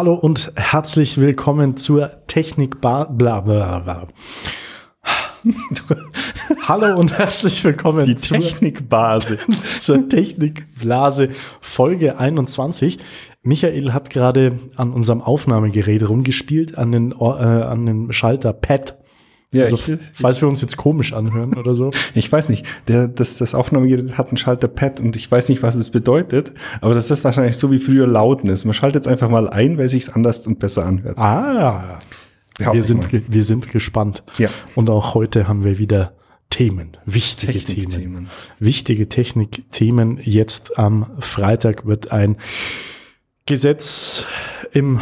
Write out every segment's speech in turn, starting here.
Hallo und herzlich willkommen zur Technik Bar. Bla, bla, bla. Hallo und herzlich willkommen Die Technikbase. zur Technikblase Folge 21. Michael hat gerade an unserem Aufnahmegerät rumgespielt, an den, äh, an den Schalter Pad. Ja, also, ich- falls wir uns jetzt komisch anhören oder so. Ich weiß nicht, der, das, das Aufnahmegerät hat einen Schalter Pad und ich weiß nicht, was es bedeutet, aber das ist wahrscheinlich so wie früher Lautness. Man schaltet es einfach mal ein, weil sich's anders und besser anhört. Ah, Behaupte wir sind, mal. wir sind gespannt. Ja. Und auch heute haben wir wieder Themen, wichtige Themen. Technikthemen. Wichtige Technikthemen. Jetzt am Freitag wird ein Gesetz im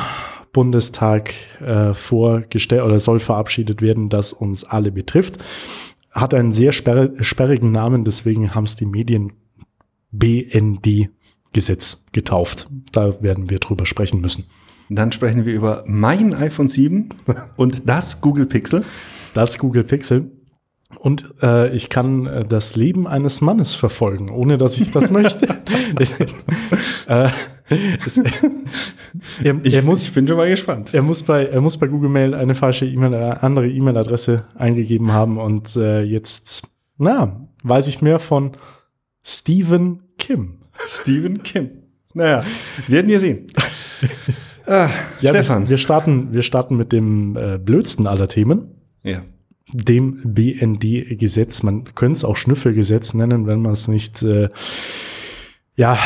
Bundestag äh, vorgestellt oder soll verabschiedet werden, das uns alle betrifft. Hat einen sehr sperr sperrigen Namen, deswegen haben es die Medien BND-Gesetz getauft. Da werden wir drüber sprechen müssen. Dann sprechen wir über mein iPhone 7 und das Google Pixel. Das Google Pixel. Und äh, ich kann äh, das Leben eines Mannes verfolgen, ohne dass ich das möchte. äh, es, er, Ich, er, muss, ich bin schon mal gespannt. er, muss bei, er muss bei Google Mail eine falsche E-Mail, eine andere E-Mail-Adresse eingegeben haben und äh, jetzt, na, weiß ich mehr von Stephen Kim. Stephen Kim. Naja, werden wir sehen. Ah, Ja, Stefan. Wir, wir, starten, wir starten mit dem äh, blödsten aller Themen. ja. dem BND-Gesetz. Man könnte es auch Schnüffelgesetz nennen, wenn man es nicht, äh, ja,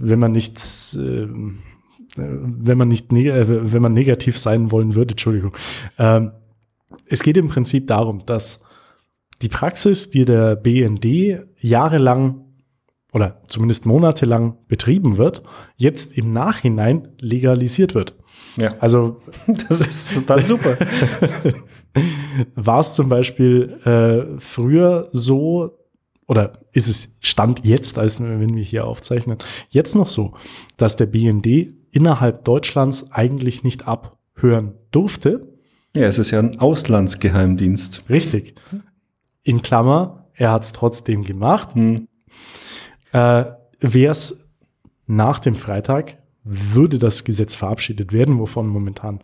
wenn man nicht, äh, wenn man nicht, neg äh, wenn man negativ sein wollen würde, Entschuldigung. Ähm, es geht im Prinzip darum, dass die Praxis, die der BND jahrelang oder zumindest monatelang betrieben wird, jetzt im Nachhinein legalisiert wird. ja. Also Das ist total super. war es zum Beispiel äh, früher so, oder ist es Stand jetzt, als wenn wir hier aufzeichnen, jetzt noch so, dass der BND innerhalb Deutschlands eigentlich nicht abhören durfte? Ja, es ist ja ein Auslandsgeheimdienst. Richtig. In Klammer, er hat es trotzdem gemacht. Hm. Äh, Wäre es nach dem Freitag, würde das Gesetz verabschiedet werden, wovon momentan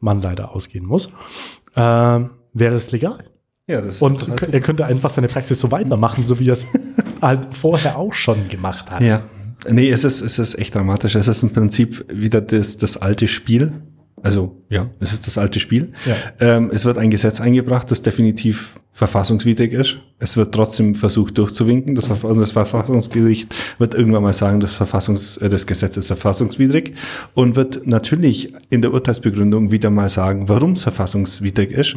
man leider ausgehen muss, äh, wäre es legal. Ja, Und er könnte einfach seine Praxis so weitermachen, so wie er es halt vorher auch schon gemacht hat. Ja. Nee, es ist, es ist echt dramatisch. Es ist im Prinzip wieder das, das alte Spiel. Also, ja, es ist das alte Spiel. Ja. Ähm, es wird ein Gesetz eingebracht, das definitiv verfassungswidrig ist. Es wird trotzdem versucht durchzuwinken. Das, Verfa- das Verfassungsgericht wird irgendwann mal sagen, das, Verfassungs, äh, das Gesetz ist verfassungswidrig und wird natürlich in der Urteilsbegründung wieder mal sagen, warum es verfassungswidrig ist.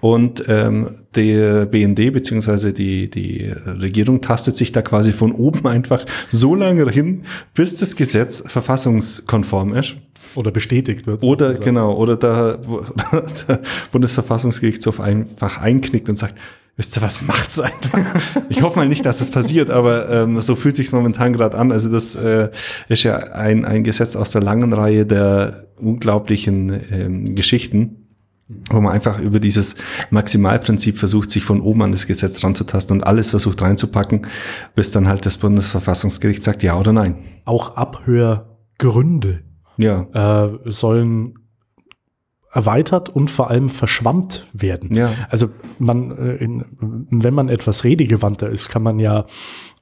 Und ähm, der BND beziehungsweise die, die Regierung tastet sich da quasi von oben einfach so lange hin, bis das Gesetz verfassungskonform ist. Oder bestätigt wird. Oder sozusagen. genau, oder da, wo, der Bundesverfassungsgerichtshof einfach einknickt und sagt, wisst ihr was, macht's einfach. Ich hoffe mal nicht, dass das passiert, aber ähm, so fühlt sich's momentan gerade an. Also das äh, ist ja ein, ein Gesetz aus der langen Reihe der unglaublichen ähm, Geschichten, wo man einfach über dieses Maximalprinzip versucht, sich von oben an das Gesetz ranzutasten und alles versucht reinzupacken, bis dann halt das Bundesverfassungsgericht sagt ja oder nein. Auch Abhörgründe Ja, äh, sollen erweitert und vor allem verschwammt werden. Ja. Also man, äh, in, wenn man etwas redegewandter ist, kann man ja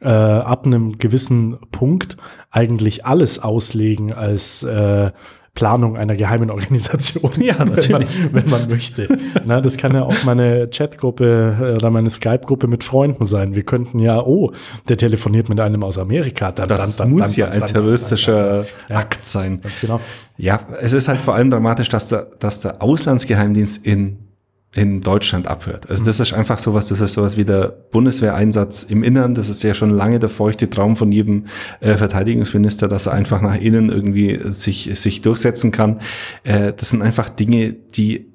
äh, ab einem gewissen Punkt eigentlich alles auslegen als äh, Planung einer geheimen Organisation. Ja, Wenn man, natürlich. wenn man möchte. Na, das kann ja auch meine Chatgruppe äh, oder meine Skype-Gruppe mit Freunden sein. Wir könnten ja, oh, der telefoniert mit einem aus Amerika. Dann, das dann, dann, muss ja ein terroristischer. Akt sein. Ganz genau. Ja, es ist halt vor allem dramatisch, dass der, dass der Auslandsgeheimdienst in, in Deutschland abhört. Also das ist einfach sowas, das ist sowas wie der Bundeswehreinsatz im Innern. Das ist ja schon lange der feuchte Traum von jedem äh, Verteidigungsminister, dass er einfach nach innen irgendwie sich, sich durchsetzen kann. Äh, das sind einfach Dinge, die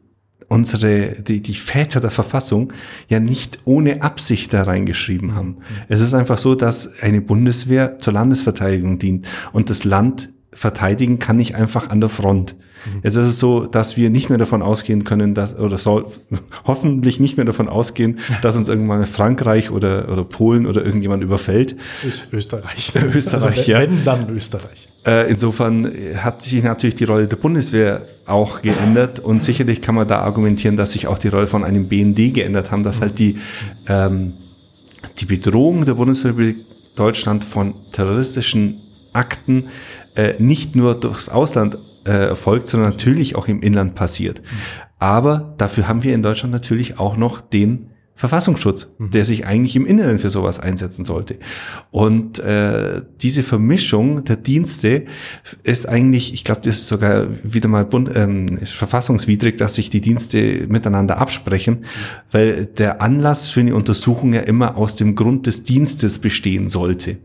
unsere, die, die Väter der Verfassung ja nicht ohne Absicht da reingeschrieben haben. Es ist einfach so, dass eine Bundeswehr zur Landesverteidigung dient und das Land verteidigen kann ich einfach an der Front. Mhm. Jetzt ist es so, dass wir nicht mehr davon ausgehen können, dass, oder soll hoffentlich nicht mehr davon ausgehen, dass uns irgendwann Frankreich oder, oder Polen oder irgendjemand überfällt. Österreich. Österreich, ja. Wenn, dann Österreich. Äh, insofern hat sich natürlich die Rolle der Bundeswehr auch geändert und sicherlich kann man da argumentieren, dass sich auch die Rolle von einem BND geändert haben, dass halt die, ähm, die Bedrohung der Bundesrepublik Deutschland von terroristischen Akten äh, nicht nur durchs Ausland äh, erfolgt, sondern natürlich auch im Inland passiert. Aber dafür haben wir in Deutschland natürlich auch noch den Verfassungsschutz, mhm. der sich eigentlich im Inneren für sowas einsetzen sollte. Und äh, diese Vermischung der Dienste ist eigentlich, ich glaube, das ist sogar wieder mal bund, ähm, verfassungswidrig, dass sich die Dienste miteinander absprechen, mhm. weil der Anlass für eine Untersuchung ja immer aus dem Grund des Dienstes bestehen sollte.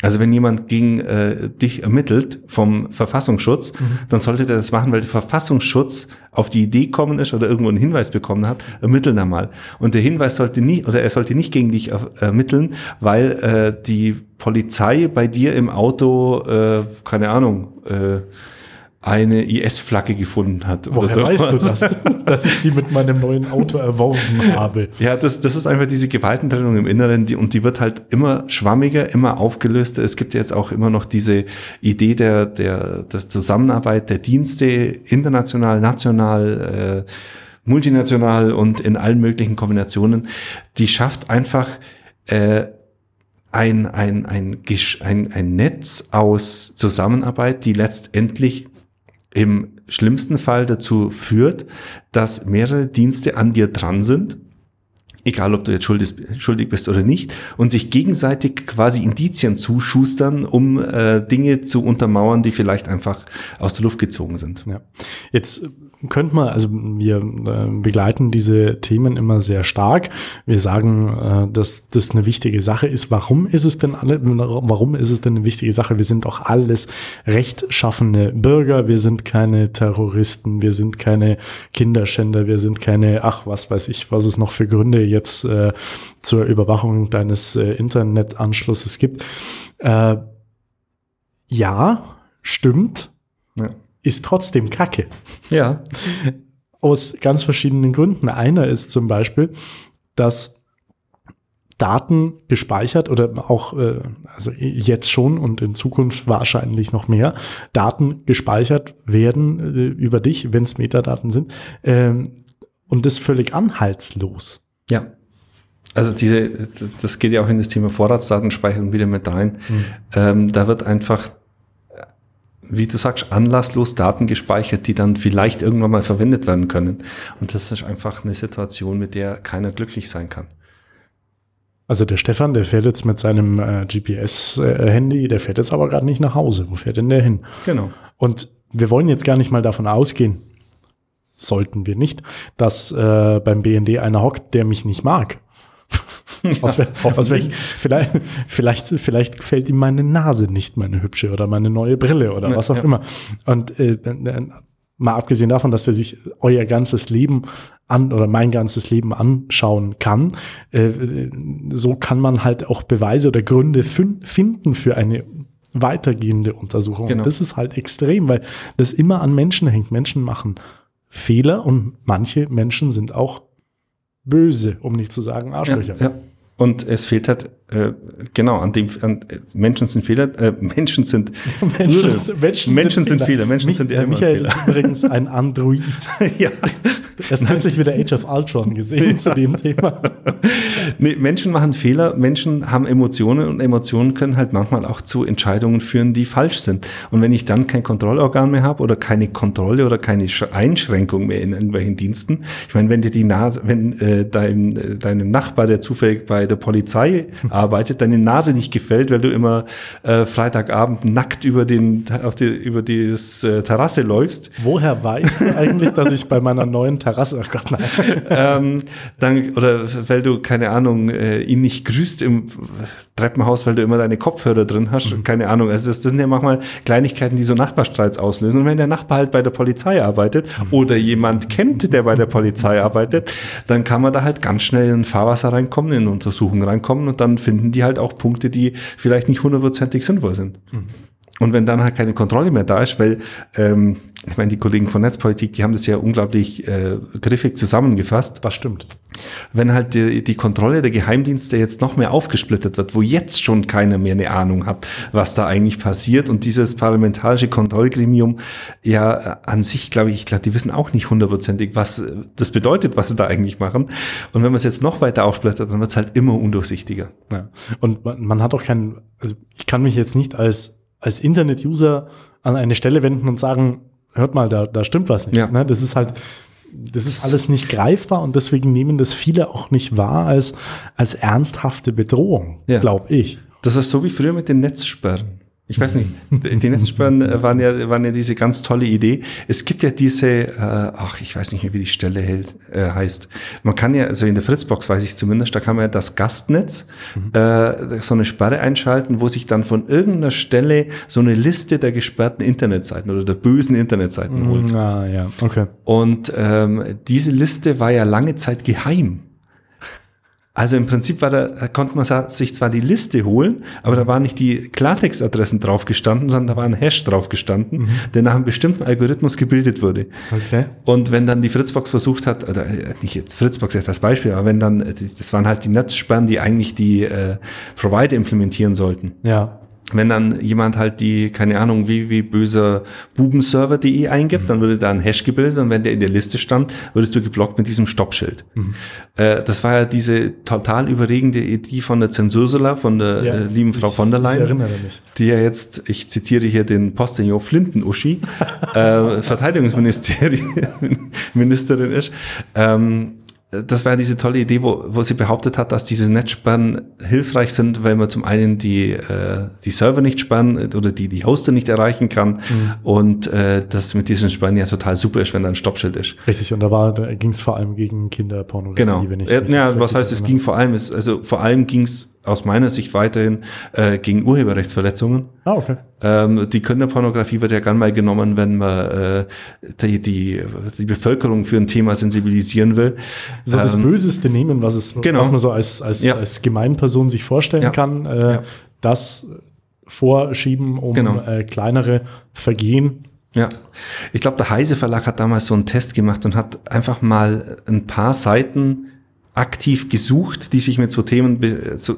Also wenn jemand gegen äh, dich ermittelt vom Verfassungsschutz, mhm. dann sollte der das machen, weil der Verfassungsschutz auf die Idee kommen ist oder irgendwo einen Hinweis bekommen hat, ermitteln einmal. Und der Hinweis sollte nicht, oder er sollte nicht gegen dich ermitteln, weil äh, die Polizei bei dir im Auto, äh, keine Ahnung, äh, eine IS-Flagge gefunden hat. Woher so. weißt du das? dass ich die mit meinem neuen Auto erworben habe. Ja, das, das ist einfach diese Gewaltentrennung im Inneren die, und die wird halt immer schwammiger, immer aufgelöster. Es gibt jetzt auch immer noch diese Idee der, der, der Zusammenarbeit der Dienste international, national, äh, multinational und in allen möglichen Kombinationen. Die schafft einfach äh, ein, ein, ein, ein, ein Netz aus Zusammenarbeit, die letztendlich im schlimmsten Fall dazu führt, dass mehrere Dienste an dir dran sind, egal ob du jetzt schuldig, bist oder nicht, und sich gegenseitig quasi Indizien zuschustern, um äh, Dinge zu untermauern, die vielleicht einfach aus der Luft gezogen sind. Ja. Jetzt könnte man, also wir äh, begleiten diese Themen immer sehr stark. Wir sagen, äh, dass das eine wichtige Sache ist. Warum ist es denn alle, warum ist es denn eine wichtige Sache? Wir sind doch alles rechtschaffene Bürger. Wir sind keine Terroristen. Wir sind keine Kinderschänder. Wir sind keine, ach, was weiß ich, was es noch für Gründe jetzt äh, zur Überwachung deines äh, Internetanschlusses gibt. Äh, ja, stimmt. Ja ist trotzdem Kacke. Ja. Aus ganz verschiedenen Gründen. Einer ist zum Beispiel, dass Daten gespeichert oder auch, äh, also jetzt schon und in Zukunft wahrscheinlich noch mehr, Daten gespeichert werden äh, über dich, wenn es Metadaten sind, ähm, und das völlig anhaltslos. Ja. Also diese, das geht ja auch in das Thema Vorratsdatenspeicherung wieder mit rein. Hm. Ähm, da wird einfach wie du sagst, anlasslos Daten gespeichert, die dann vielleicht irgendwann mal verwendet werden können. Und das ist einfach eine Situation, mit der keiner glücklich sein kann. Also der Stefan, der fährt jetzt mit seinem äh, GPS-Handy, der fährt jetzt aber gerade nicht nach Hause. Wo fährt denn der hin? Genau. Und wir wollen jetzt gar nicht mal davon ausgehen, sollten wir nicht, dass äh, beim BND einer hockt, der mich nicht mag. Was, wär, was wär, vielleicht, vielleicht, vielleicht gefällt ihm meine Nase nicht, meine hübsche oder meine neue Brille oder was auch ja. immer. Und äh, mal abgesehen davon, dass der sich euer ganzes Leben an oder mein ganzes Leben anschauen kann, äh, so kann man halt auch Beweise oder Gründe finden für eine weitergehende Untersuchung. Genau. Und das ist halt extrem, weil das immer an Menschen hängt. Menschen machen Fehler und manche Menschen sind auch böse, um nicht zu sagen Arschlöcher. Ja, ja. Und es fehlt halt, äh, genau, an dem, an, Menschen sind Fehler, äh, Menschen sind, Menschen, Menschen, Menschen sind, sind Fehler, Menschen Mich, sind immer Michael Fehler. ist übrigens ein Android. ja. Erst kürzlich wieder Age of Ultron gesehen zu dem Thema. Nee, Menschen machen Fehler, Menschen haben Emotionen und Emotionen können halt manchmal auch zu Entscheidungen führen, die falsch sind. Und wenn ich dann kein Kontrollorgan mehr habe oder keine Kontrolle oder keine Einschränkung mehr in irgendwelchen Diensten, ich meine, wenn dir die Nase, wenn äh, dein, äh, deinem Nachbar, der zufällig bei der Polizei arbeitet, deine Nase nicht gefällt, weil du immer äh, Freitagabend nackt über den auf die, über die äh, Terrasse läufst. Woher weißt du eigentlich, dass ich bei meiner neuen Terrasse, ach Gott, nein. ähm, dann, oder weil du, keine Ahnung, äh, ihn nicht grüßt im Treppenhaus, weil du immer deine Kopfhörer drin hast, mhm. keine Ahnung. Also das, das, sind ja manchmal Kleinigkeiten, die so Nachbarstreits auslösen. Und wenn der Nachbar halt bei der Polizei arbeitet mhm. oder jemand kennt, der bei der Polizei arbeitet, dann kann man da halt ganz schnell in Fahrwasser reinkommen, in Untersuchungen reinkommen und dann finden die halt auch Punkte, die vielleicht nicht hundertprozentig sinnvoll sind. Mhm. Und wenn dann halt keine Kontrolle mehr da ist, weil ähm, ich meine, die Kollegen von Netzpolitik, die haben das ja unglaublich äh, griffig zusammengefasst. Das stimmt. Wenn halt die, die Kontrolle der Geheimdienste jetzt noch mehr aufgesplittet wird, wo jetzt schon keiner mehr eine Ahnung hat, was da eigentlich passiert und dieses parlamentarische Kontrollgremium ja äh, an sich, glaube ich, glaube, die wissen auch nicht hundertprozentig, was äh, das bedeutet, was sie da eigentlich machen. Und wenn man es jetzt noch weiter aufsplittert, dann wird es halt immer undurchsichtiger. Ja. Und man, man hat auch keinen, also ich kann mich jetzt nicht als, als Internet-User an eine Stelle wenden und sagen, hört mal, da, da stimmt was nicht. Ja. Ne? Das ist halt, das ist alles nicht greifbar und deswegen nehmen das viele auch nicht wahr als, als ernsthafte Bedrohung, Ja. glaube ich. Das ist so wie früher mit den Netzsperren. Ich weiß nicht, die Netzsperren äh, waren ja, waren ja diese ganz tolle Idee. Es gibt ja diese, äh, ach, ich weiß nicht mehr, wie die Stelle hält, äh, heißt. Man kann ja, also in der Fritzbox weiß ich zumindest, da kann man ja das Gastnetz, äh, so eine Sperre einschalten, wo sich dann von irgendeiner Stelle so eine Liste der gesperrten Internetseiten oder der bösen Internetseiten holt. Ah, ja, okay. Und ähm, diese Liste war ja lange Zeit geheim. Also im Prinzip war da, da konnte man sich zwar die Liste holen, aber da waren nicht die Klartextadressen drauf gestanden, sondern da war ein Hash drauf gestanden, der nach einem bestimmten Algorithmus gebildet wurde. Okay. Und wenn dann die Fritzbox versucht hat, oder äh, nicht jetzt Fritzbox jetzt als Beispiel, aber wenn dann, äh, das waren halt die Netzsperren, die eigentlich die äh, Provider implementieren sollten Ja. Wenn dann jemand halt die, keine Ahnung, wie, wie böser bubenserver.de eingibt, dann würde da ein Hash gebildet und wenn der in der Liste stand, würdest du geblockt mit diesem Stoppschild. Äh, das war ja diese total überregende Idee von der Zensursula, von der Ja. äh, lieben Frau Ich- von der Leyen, die ja jetzt, ich zitiere hier den Postillon Flinten-Uschi, äh, Verteidigungsministerin Ministerin ist. Ähm, das war diese tolle Idee, wo, wo sie behauptet hat, dass diese Netzsperren hilfreich sind, weil man zum einen die, äh, die Server nicht sperren oder die, die Hoster nicht erreichen kann und äh, das mit diesen Sperren ja total super ist, wenn da ein Stoppschild ist. Richtig, und da war, da ging es vor allem gegen Kinderpornografie, Genau. wenn ich ja, ja, was heißt, es ging vor allem, es, also vor allem ging es aus meiner Sicht weiterhin äh, gegen Urheberrechtsverletzungen. Ah, okay. Ähm, die Kinderpornografie wird ja gern mal genommen, wenn man äh, die, die, die Bevölkerung für ein Thema sensibilisieren will. So das Ähm, Böseste nehmen, was es, genau. was man so als, als, Ja. als Gemeinperson sich vorstellen Ja. kann, äh, Ja. das vorschieben, um Genau. äh, kleinere Vergehen. Ja, ich glaube, der Heise Verlag hat damals so einen Test gemacht und hat einfach mal ein paar Seiten aktiv gesucht, die sich mit so Themen,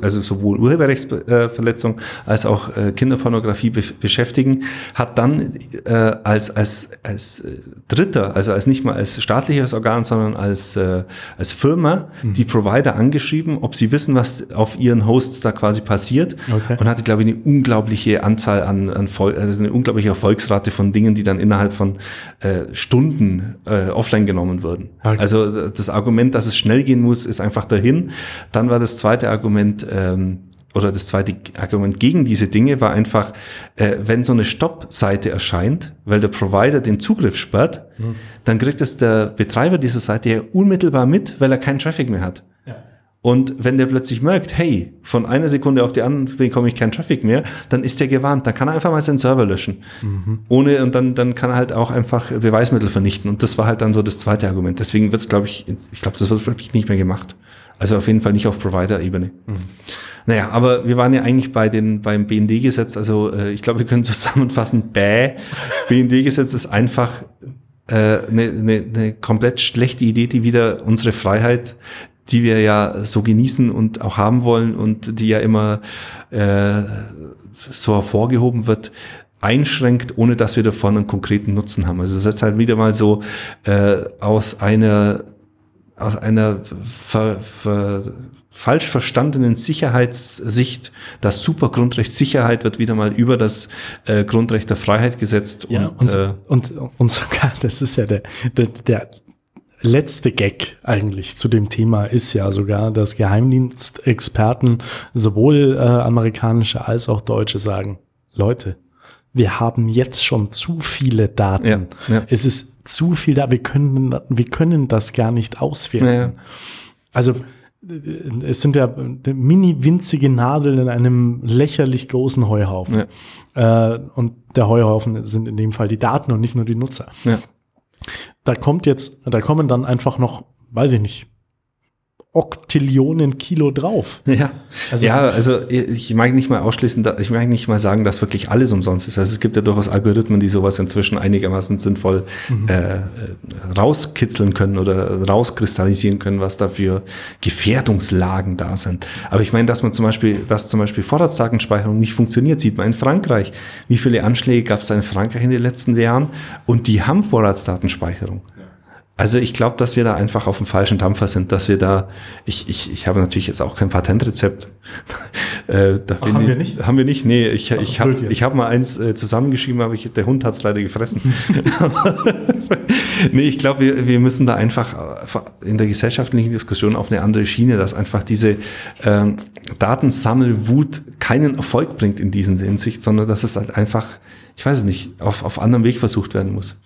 also sowohl Urheberrechtsverletzung als auch äh, Kinderpornografie be beschäftigen, hat dann äh, als, als, als äh, Dritter, also als nicht mal als staatliches Organ, sondern als, äh, als Firma die Provider angeschrieben, ob sie wissen, was auf ihren Hosts da quasi passiert Okay. und hatte, glaube ich, eine unglaubliche Anzahl an, an Vol also eine unglaubliche Erfolgsrate von Dingen, die dann innerhalb von äh, Stunden offline genommen wurden. Okay. Also das Argument, dass es schnell gehen muss, ist einfach dahin. Dann war das zweite Argument, ähm, oder das zweite Argument gegen diese Dinge war einfach, äh, wenn so eine Stopp-Seite erscheint, weil der Provider den Zugriff sperrt, dann kriegt es der Betreiber dieser Seite ja unmittelbar mit, weil er keinen Traffic mehr hat. Und wenn der plötzlich merkt, hey, von einer Sekunde auf die andere bekomme ich keinen Traffic mehr, dann ist der gewarnt. Dann kann er einfach mal seinen Server löschen. Ohne, und dann, dann kann er halt auch einfach Beweismittel vernichten. Und das war halt dann so das zweite Argument. Deswegen wird es, glaube ich, ich glaube, das wird wirklich nicht mehr gemacht. Also auf jeden Fall nicht auf Provider-Ebene. Naja, aber wir waren ja eigentlich bei den, beim BND-Gesetz. Also äh, ich glaube, wir können zusammenfassen, bäh, BND-Gesetz ist einfach eine äh, ne, ne komplett schlechte Idee, die wieder unsere Freiheit, die wir ja so genießen und auch haben wollen und die ja immer äh, so hervorgehoben wird, einschränkt, ohne dass wir davon einen konkreten Nutzen haben. Also das ist halt wieder mal so äh, aus einer aus einer ver, ver, falsch verstandenen Sicherheitssicht, das Supergrundrecht Sicherheit wird wieder mal über das äh, Grundrecht der Freiheit gesetzt Ja, und, und, äh, und, und sogar, das ist ja der, der, der letzte Gag eigentlich zu dem Thema ist ja sogar, dass Geheimdienstexperten sowohl äh, amerikanische als auch deutsche sagen, Leute, wir haben jetzt schon zu viele Daten. Ja, ja. Es ist zu viel da, wir können, wir können das gar nicht auswerten. Ja. Also es sind ja mini winzige Nadeln in einem lächerlich großen Heuhaufen. Äh, und der Heuhaufen sind in dem Fall die Daten und nicht nur die Nutzer. Da kommt jetzt, da kommen dann einfach noch, weiß ich nicht, Oktillionen Kilo drauf. Ja, also, ja, also ich mag nicht mal ausschließen, ich mag nicht mal sagen, dass wirklich alles umsonst ist. Also es gibt ja durchaus Algorithmen, die sowas inzwischen einigermaßen sinnvoll mhm. äh, rauskitzeln können oder rauskristallisieren können, was da für Gefährdungslagen da sind. Aber ich meine, dass man zum Beispiel, dass zum Beispiel Vorratsdatenspeicherung nicht funktioniert, sieht man in Frankreich. Wie viele Anschläge gab es da in Frankreich in den letzten Jahren? Und die haben Vorratsdatenspeicherung. Also ich glaube, dass wir da einfach auf dem falschen Dampfer sind, dass wir da, ich, ich, ich habe natürlich jetzt auch kein Patentrezept. äh, Ach, haben wir nicht? Haben wir nicht, nee, ich, also ich habe ich hab mal eins äh, zusammengeschrieben, aber ich, der Hund hat es leider gefressen. nee, ich glaube, wir, wir müssen da einfach äh, in der gesellschaftlichen Diskussion auf eine andere Schiene, dass einfach diese ähm, Datensammelwut keinen Erfolg bringt in diesen Hinsicht, sondern dass es halt einfach, ich weiß es nicht, auf, auf anderem Weg versucht werden muss.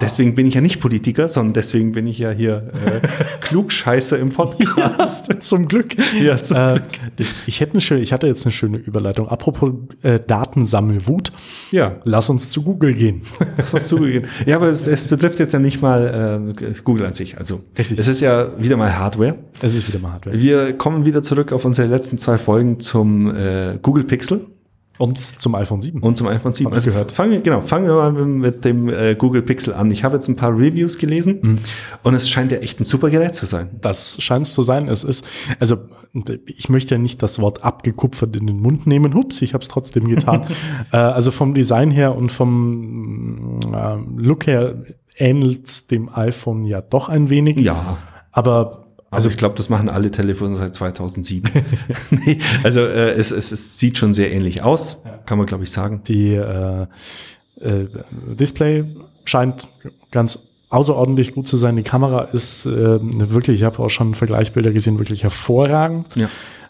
Deswegen bin ich ja nicht Politiker, sondern deswegen bin ich ja hier äh, Klugscheißer im Podcast. Ja, zum Glück. Ja, zum äh, Glück. Ich, hätte eine schöne, ich hatte jetzt eine schöne Überleitung. Apropos äh, Datensammelwut. Ja. Lass uns zu Google gehen. Lass uns zu Google gehen. Ja, aber es, es betrifft jetzt ja nicht mal äh, Google an sich. Also Richtig. es ist ja wieder mal Hardware. Es ist wieder mal Hardware. Wir kommen wieder zurück auf unsere letzten zwei Folgen zum äh, Google Pixel. Und zum iPhone 7. Und zum iPhone 7. Also gehört. Fangen wir, genau, fangen wir mal mit dem äh, Google Pixel an. Ich habe jetzt ein paar Reviews gelesen mhm. und es scheint ja echt ein super Gerät zu sein. Das scheint es zu sein. Es ist, also ich möchte ja nicht das Wort abgekupfert in den Mund nehmen. Hups, ich habe es trotzdem getan. äh, also vom Design her und vom äh, Look her ähnelt es dem iPhone ja doch ein wenig. Ja. Aber also ich glaube, das machen alle Telefone seit 2007. nee, also äh, es, es, es sieht schon sehr ähnlich aus, kann man glaube ich sagen. Die äh, äh, Display scheint ganz außerordentlich gut zu sein. Die Kamera ist äh, wirklich, ich habe auch schon Vergleichsbilder gesehen, wirklich hervorragend. Ja.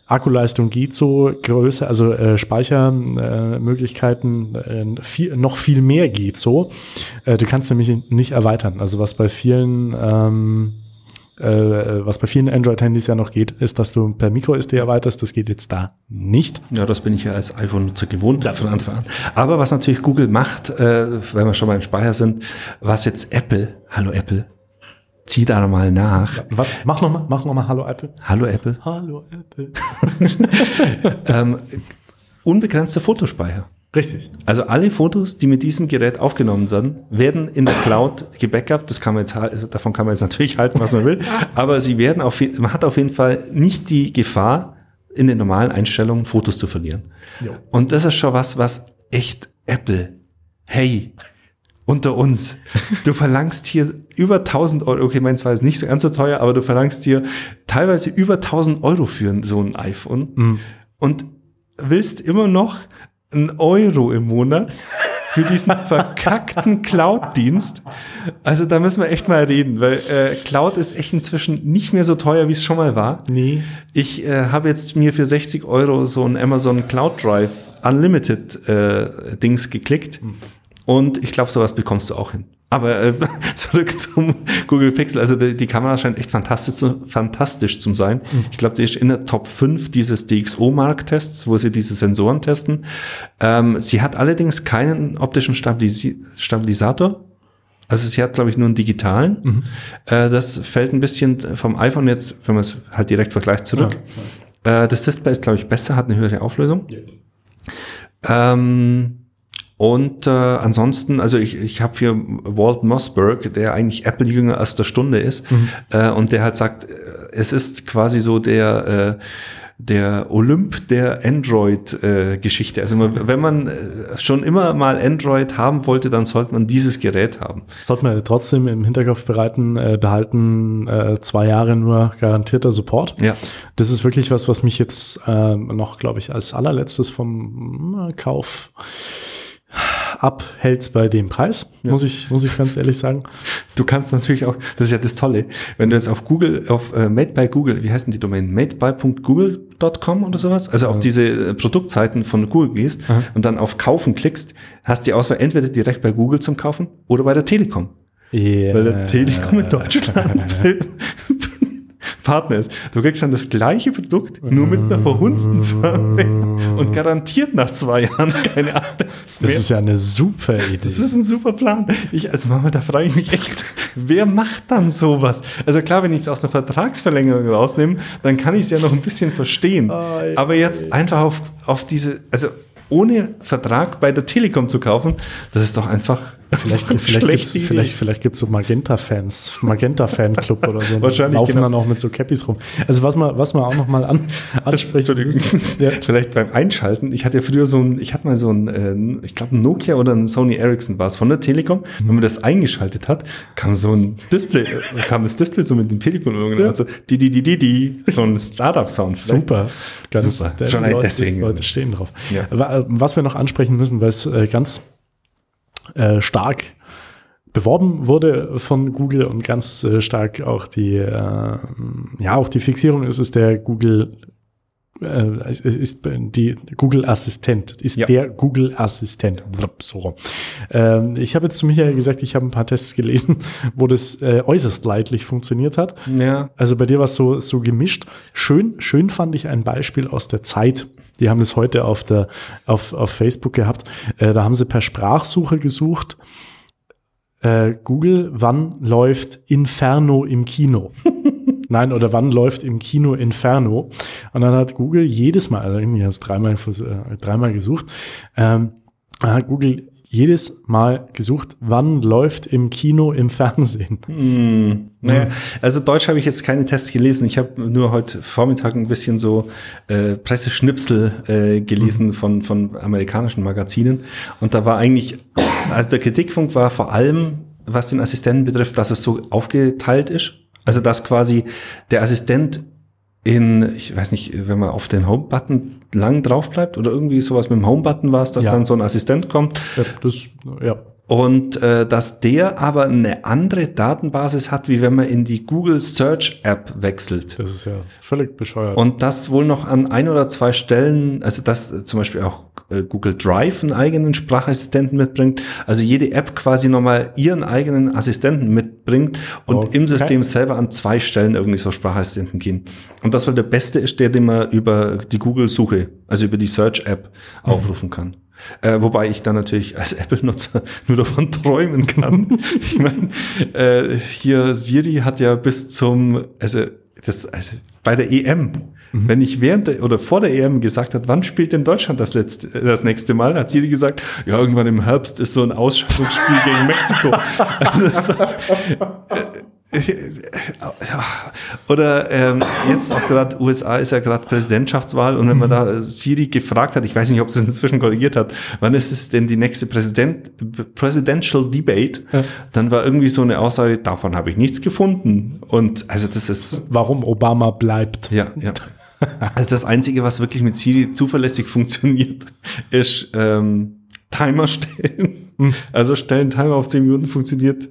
Akkuleistung geht so, Größe, also äh, Speichermöglichkeiten, äh, äh, viel, noch viel mehr geht so. Äh, du kannst nämlich nicht erweitern. Also was bei vielen ähm, äh, was bei vielen Android-Handys ja noch geht, ist, dass du per Micro-SD erweiterst. Das geht jetzt da nicht. Ja, das bin ich ja als iPhone-Nutzer gewohnt ja, von Anfang an. Aber was natürlich Google macht, äh, wenn wir schon mal im Speicher sind, was jetzt Apple, hallo Apple, zieh da mal nach. Ja, mach noch mal, mach noch mal Hallo Apple. Hallo Apple. Hallo Apple. ähm, unbegrenzter Fotospeicher. Richtig. Also alle Fotos, die mit diesem Gerät aufgenommen werden, werden in der Cloud gebackupt. Das kann man jetzt, davon kann man jetzt natürlich halten, was man will. Aber sie werden auf, man hat auf jeden Fall nicht die Gefahr, in den normalen Einstellungen Fotos zu verlieren. Jo. Und das ist schon was, was echt Apple, hey, unter uns. Du verlangst hier über 1000 Euro, okay, mein zwar ist nicht so ganz so teuer, aber du verlangst hier teilweise über 1000 Euro für so ein iPhone mhm. und willst immer noch ein Euro im Monat für diesen verkackten Cloud-Dienst. Also da müssen wir echt mal reden, weil äh, Cloud ist echt inzwischen nicht mehr so teuer, wie es schon mal war. Nee. Ich äh, habe jetzt mir für 60 Euro so ein Amazon Cloud Drive Unlimited äh, Dings geklickt. Hm. Und ich glaube, sowas bekommst du auch hin. Aber äh, zurück zum Google Pixel. Also die, die Kamera scheint echt fantastisch, zu, fantastisch zu sein. Mhm. Ich glaube, die ist in der Top 5 dieses DxO-Mark-Tests, wo sie diese Sensoren testen. Ähm, sie hat allerdings keinen optischen Stabilis Stabilisator. Also sie hat, glaube ich, nur einen digitalen. Mhm. Äh, das fällt ein bisschen vom iPhone jetzt, wenn man es halt direkt vergleicht, zurück. Ja. Äh, das Display ist, glaube ich, besser, hat eine höhere Auflösung. Ja. Ähm, und äh, ansonsten, also ich, ich habe hier Walt Mossberg, der eigentlich Apple-Jünger erster Stunde ist, mhm. äh, und der halt sagt, äh, es ist quasi so der äh, der Olymp der Android-Geschichte. Äh, also wenn man äh, schon immer mal Android haben wollte, dann sollte man dieses Gerät haben. Sollte man trotzdem im Hinterkopf bereiten, äh, behalten, äh, zwei Jahre nur garantierter Support. Ja. Das ist wirklich was, was mich jetzt äh, noch, glaube ich, als allerletztes vom äh, Kauf abhältst bei dem Preis, ja. muss ich, muss ich ganz ehrlich sagen. Du kannst natürlich auch, das ist ja das Tolle, wenn du jetzt auf Google, auf äh, Made by Google, wie heißt denn die Domain? Madeby.google.com oder sowas, also auf ja. diese äh, Produktseiten von Google gehst Aha. und dann auf Kaufen klickst, hast die Auswahl entweder direkt bei Google zum Kaufen oder bei der Telekom. Yeah. Weil der Telekom in Deutschland Partner ist. Du kriegst dann das gleiche Produkt, nur mit einer verhunzten Farbe. und garantiert nach zwei Jahren keine Updates mehr. Das ist ja eine super Idee. Das ist ein super Plan. Ich als Mama, da frage ich mich echt, wer macht dann sowas? Also klar, wenn ich es aus einer Vertragsverlängerung rausnehme, dann kann ich es ja noch ein bisschen verstehen. Aber jetzt einfach auf, auf diese, also ohne Vertrag bei der Telekom zu kaufen, das ist doch einfach Vielleicht, vielleicht gibt's, Idee. vielleicht, vielleicht gibt's so Magenta-Fans, Magenta-Fanclub oder so. Wahrscheinlich, Laufen genau. dann auch mit so Cappies rum. Also was man, was man auch noch mal an, ansprechen müssen. Ja. Vielleicht beim Einschalten. Ich hatte ja früher so ein, ich hatte mal so ein, äh, ich glaube ein Nokia oder ein Sony Ericsson war es von der Telekom. Wenn man das eingeschaltet hat, kam so ein Display, kam das Display so mit dem Telekom irgendwie, Ja. also die, die, die, die, die, so ein Startup-Sound. Super. Super. die Schon Leute, deswegen. Leute stehen drauf. Ja. Äh, Was wir noch ansprechen müssen, weil es äh, ganz äh, stark beworben wurde von Google und ganz äh, stark auch die, äh, ja, auch die Fixierung ist es der Google äh, ist die Google Assistent, ist Ja. der Google Assistent. So. Ähm, ich habe jetzt zu Michael gesagt, ich habe ein paar Tests gelesen, wo das äh, äußerst leidlich funktioniert hat. Ja. Also bei dir war es so, so gemischt. Schön, schön fand ich ein Beispiel aus der Zeit. Die haben das heute auf, der, auf, auf Facebook gehabt. Äh, da haben sie per Sprachsuche gesucht. Äh, Google, wann läuft Inferno im Kino? Nein, oder wann läuft im Kino Inferno? Und dann hat Google jedes Mal, also irgendwie habe es dreimal, äh, dreimal gesucht, ähm, hat Google jedes Mal gesucht, wann läuft im Kino im Fernsehen. Hm. Naja, also Deutsch habe ich jetzt keine Tests gelesen. Ich habe nur heute Vormittag ein bisschen so äh, Presseschnipsel äh, gelesen von, von amerikanischen Magazinen. Und da war eigentlich, also der Kritikpunkt war vor allem, was den Assistenten betrifft, dass es so aufgeteilt ist. Also dass quasi der Assistent in, ich weiß nicht, wenn man auf den Home-Button lang drauf bleibt oder irgendwie sowas mit dem Home-Button war es, dass Ja. dann so ein Assistent kommt Ja, das, ja. und äh, dass der aber eine andere Datenbasis hat, wie wenn man in die Google Search App wechselt. Das ist ja völlig bescheuert. Und das wohl noch an ein oder zwei Stellen, also dass zum Beispiel auch Google Drive einen eigenen Sprachassistenten mitbringt, also jede App quasi nochmal ihren eigenen Assistenten mitbringt und Okay. im System selber an zwei Stellen irgendwie so Sprachassistenten gehen. Und das wohl der beste ist der, den man über die Google-Suche, also über die Search-App aufrufen kann. Äh, wobei ich dann natürlich als Apple-Nutzer nur davon träumen kann. ich meine, äh, hier Siri hat ja bis zum, also, das, also bei der EM, wenn ich während der, oder vor der EM gesagt hat, wann spielt denn Deutschland das letzte, äh, das nächste Mal, hat Siri gesagt, ja, irgendwann im Herbst ist so ein Ausscheidungsspiel gegen Mexiko. Also das war, ja. Oder ähm, jetzt auch gerade USA ist ja gerade Präsidentschaftswahl und wenn man da äh, Siri gefragt hat, ich weiß nicht, ob sie es inzwischen korrigiert hat, wann ist es denn die nächste Präsident Presidential Debate, dann war irgendwie so eine Aussage, davon habe ich nichts gefunden. Und also das ist Warum Obama bleibt. ja, ja. Also das Einzige, was wirklich mit Siri zuverlässig funktioniert, ist ähm, Timer stellen. Also stellen Timer auf 10 Minuten funktioniert.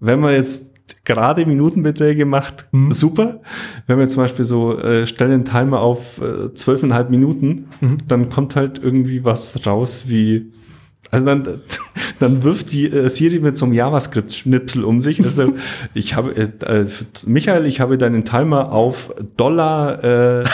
Wenn man jetzt gerade Minutenbeträge macht, super. Wenn wir zum Beispiel so äh, stellen den Timer auf äh, zwölfeinhalb Minuten, dann kommt halt irgendwie was raus wie also dann, dann wirft die äh, Siri mit so einem JavaScript-Schnipsel um sich. Also ich habe, äh, äh, Michael, ich habe deinen Timer auf Dollar äh, äh,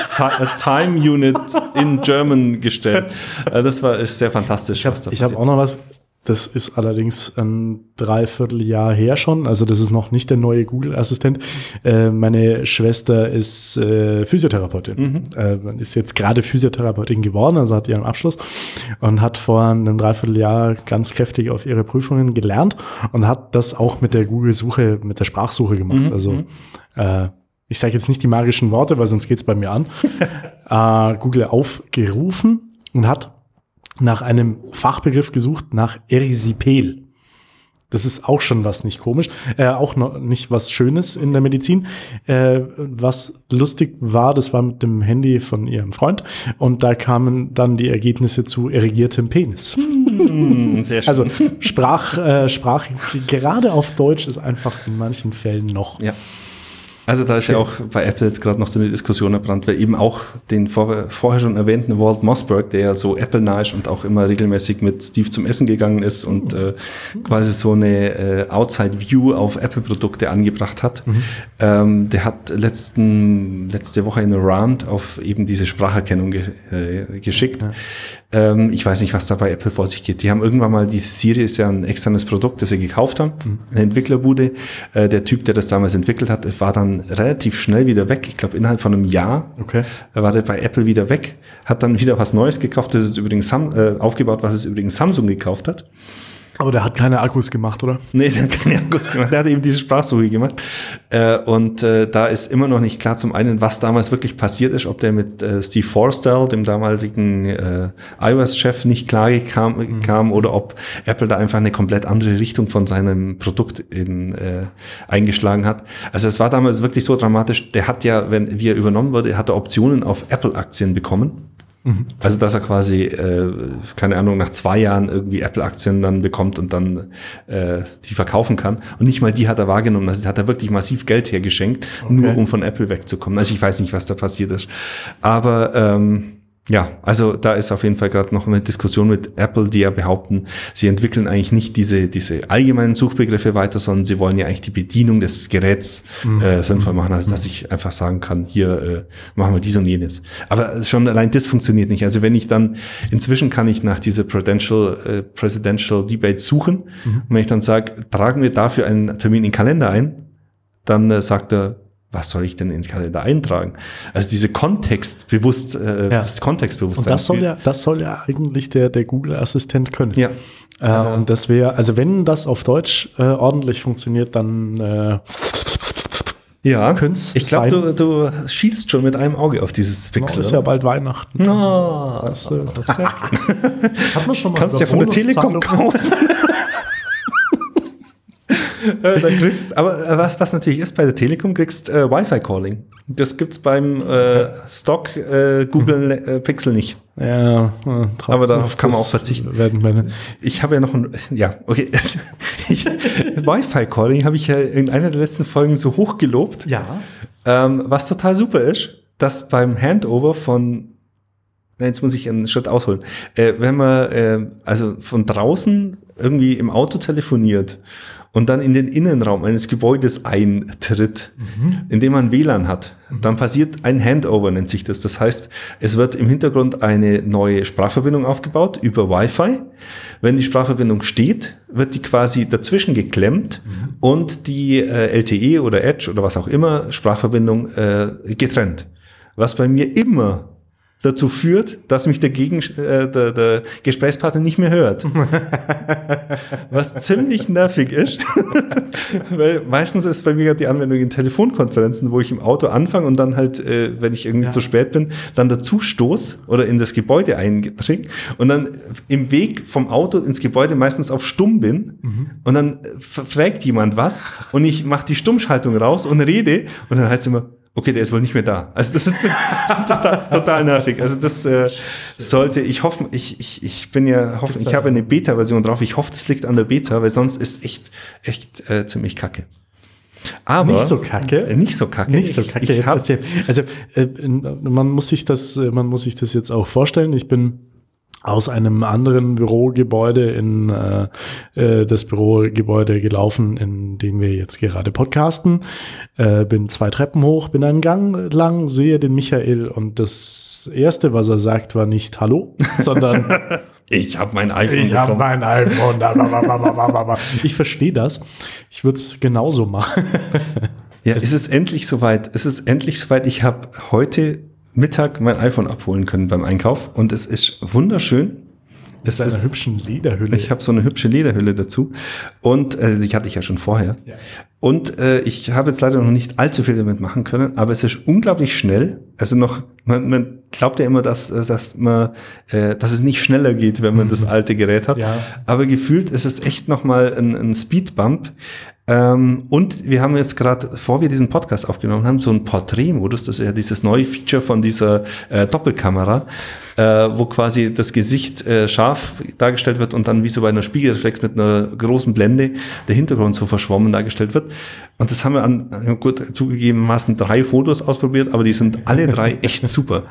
Time Unit in German gestellt. Äh, das war ist sehr fantastisch. Ich habe hab auch noch was. Das ist allerdings ein Dreivierteljahr her schon. Also das ist noch nicht der neue Google-Assistent. Äh, meine Schwester ist äh, Physiotherapeutin. Äh, ist jetzt gerade Physiotherapeutin geworden, also hat ihren Abschluss und hat vor einem Dreivierteljahr ganz kräftig auf ihre Prüfungen gelernt und hat das auch mit der Google-Suche, mit der Sprachsuche gemacht. Also äh, ich sage jetzt nicht die magischen Worte, weil sonst geht's bei mir an. äh, Google aufgerufen und hat nach einem Fachbegriff gesucht, nach Erisipel. Das ist auch schon was nicht komisch, äh, auch noch nicht was Schönes in der Medizin. Äh, was lustig war, das war mit dem Handy von ihrem Freund und da kamen dann die Ergebnisse zu erigiertem Penis. Hm, sehr schön. Also Sprach, äh, Sprach, gerade auf Deutsch ist einfach in manchen Fällen noch. ja. Also da ist ja auch bei Apple jetzt gerade noch so eine Diskussion erbrannt, weil eben auch den vor, vorher schon erwähnten Walt Mossberg, der ja so Apple-nah ist und auch immer regelmäßig mit Steve zum Essen gegangen ist und äh, quasi so eine äh, Outside-View auf Apple-Produkte angebracht hat, mhm. ähm, der hat letzten, letzte Woche eine Rant auf eben diese Spracherkennung ge äh, geschickt. Ja. Ähm, ich weiß nicht, was da bei Apple vor sich geht. Die haben irgendwann mal, die Siri ist ja ein externes Produkt, das sie gekauft haben, mhm. eine Entwicklerbude. Äh, der Typ, der das damals entwickelt hat, war dann relativ schnell wieder weg. Ich glaube, innerhalb von einem Jahr okay. war der bei Apple wieder weg, hat dann wieder was Neues gekauft, das ist übrigens Sam äh, aufgebaut, was es übrigens Samsung gekauft hat. Aber der hat keine Akkus gemacht, oder? Nee, der hat keine Akkus gemacht. Der hat eben diese Sprachsuche gemacht. Äh, und äh, da ist immer noch nicht klar, zum einen, was damals wirklich passiert ist, ob der mit äh, Steve Forstall, dem damaligen äh, iOS-Chef, nicht klar kam, mhm. kam oder ob Apple da einfach eine komplett andere Richtung von seinem Produkt in, äh, eingeschlagen hat. Also es war damals wirklich so dramatisch. Der hat ja, wenn wie er übernommen wurde, hat er Optionen auf Apple-Aktien bekommen. Mhm. Also, dass er quasi, äh, keine Ahnung, nach zwei Jahren irgendwie Apple-Aktien dann bekommt und dann äh, die verkaufen kann. Und nicht mal die hat er wahrgenommen. Also, hat er wirklich massiv Geld hergeschenkt, okay. nur um von Apple wegzukommen. Also, ich weiß nicht, was da passiert ist. Aber ähm, ja, also da ist auf jeden Fall gerade noch eine Diskussion mit Apple, die ja behaupten, sie entwickeln eigentlich nicht diese, diese allgemeinen Suchbegriffe weiter, sondern sie wollen ja eigentlich die Bedienung des Geräts mhm. äh, sinnvoll machen, also dass ich einfach sagen kann, hier äh, machen wir dies und jenes. Aber schon allein das funktioniert nicht. Also wenn ich dann, inzwischen kann ich nach dieser Prudential, äh, Presidential Debate suchen mhm. und wenn ich dann sage, tragen wir dafür einen Termin in den Kalender ein, dann äh, sagt er, was soll ich denn in den Kalender eintragen? Also diese Kontextbewusst, äh, ja. das Kontextbewusstsein. Und das soll ja, das soll ja eigentlich der, der Google-Assistent können. Ja. Äh, also, und das wäre, also wenn das auf Deutsch äh, ordentlich funktioniert, dann äh, ja, ich glaube, du, du schielst schon mit einem Auge auf dieses Pixel. Es ist ja bald Weihnachten. Oh. Das, äh, das ja. Hat man schon mal Kannst ja von der Telekom kaufen. äh, dann kriegst, aber äh, was, was natürlich ist bei der Telekom, kriegst äh, Wi-Fi-Calling. Das gibt's beim äh, Stock äh, Google äh, Pixel nicht. Ja, äh, aber darauf kann man auch verzichten. Werden meine ich habe ja noch ein, ja, okay. Wi-Fi-Calling habe ich ja in einer der letzten Folgen so hoch gelobt. Ja. Ähm, was total super ist, dass beim Handover von Jetzt muss ich einen Schritt ausholen. Äh, wenn man äh, also von draußen irgendwie im Auto telefoniert und dann in den Innenraum eines Gebäudes eintritt, mhm. indem man WLAN hat, dann passiert ein Handover, nennt sich das. Das heißt, es wird im Hintergrund eine neue Sprachverbindung aufgebaut über Wi-Fi. Wenn die Sprachverbindung steht, wird die quasi dazwischen geklemmt mhm. und die äh, LTE oder Edge oder was auch immer Sprachverbindung äh, getrennt. Was bei mir immer dazu führt, dass mich der, Gegen äh, der, der Gesprächspartner nicht mehr hört. Was ziemlich nervig ist, weil meistens ist bei mir die Anwendung in Telefonkonferenzen, wo ich im Auto anfange und dann halt, äh, wenn ich irgendwie ja. zu spät bin, dann dazu stoß oder in das Gebäude eindringe und dann im Weg vom Auto ins Gebäude meistens auf stumm bin mhm. und dann fragt jemand was und ich mache die Stummschaltung raus und rede und dann heißt es immer, okay, der ist wohl nicht mehr da. Also das ist total, total nervig. Also das äh, sollte, ich hoffe, ich, ich, ich bin ja, hoffe, ich habe eine Beta-Version drauf. Ich hoffe, das liegt an der Beta, weil sonst ist echt, echt äh, ziemlich kacke. Aber nicht so kacke, äh, nicht so kacke, nicht so kacke. Ich, ich hab, also äh, man muss sich das, äh, man muss sich das jetzt auch vorstellen. Ich bin aus einem anderen Bürogebäude in äh, äh, das Bürogebäude gelaufen, in dem wir jetzt gerade podcasten. Äh, bin zwei Treppen hoch, bin einen Gang lang, sehe den Michael und das erste, was er sagt, war nicht Hallo, sondern ich habe mein iPhone. Ich habe mein iPhone. ich verstehe das. Ich würde es genauso machen. ja, es ist endlich soweit. Es ist endlich soweit. Ich habe heute Mittag mein iPhone abholen können beim Einkauf und es ist wunderschön. Es ist eine hübsche Lederhülle. Ich habe so eine hübsche Lederhülle dazu und äh, die hatte ich ja schon vorher. Ja. Und äh, ich habe jetzt leider noch nicht allzu viel damit machen können, aber es ist unglaublich schnell. Also noch, man, man glaubt ja immer, dass, äh, dass man, äh, dass es nicht schneller geht, wenn man mhm. das alte Gerät hat. Ja. Aber gefühlt ist es echt noch mal ein, ein Speedbump. Ähm, und wir haben jetzt gerade, bevor wir diesen Podcast aufgenommen haben, so ein Porträtmodus, das ist ja dieses neue Feature von dieser äh, Doppelkamera, äh, wo quasi das Gesicht äh, scharf dargestellt wird und dann wie so bei einer Spiegelreflex mit einer großen Blende der Hintergrund so verschwommen dargestellt wird. Und das haben wir an, gut, zugegebenermaßen drei Fotos ausprobiert, aber die sind alle drei echt super.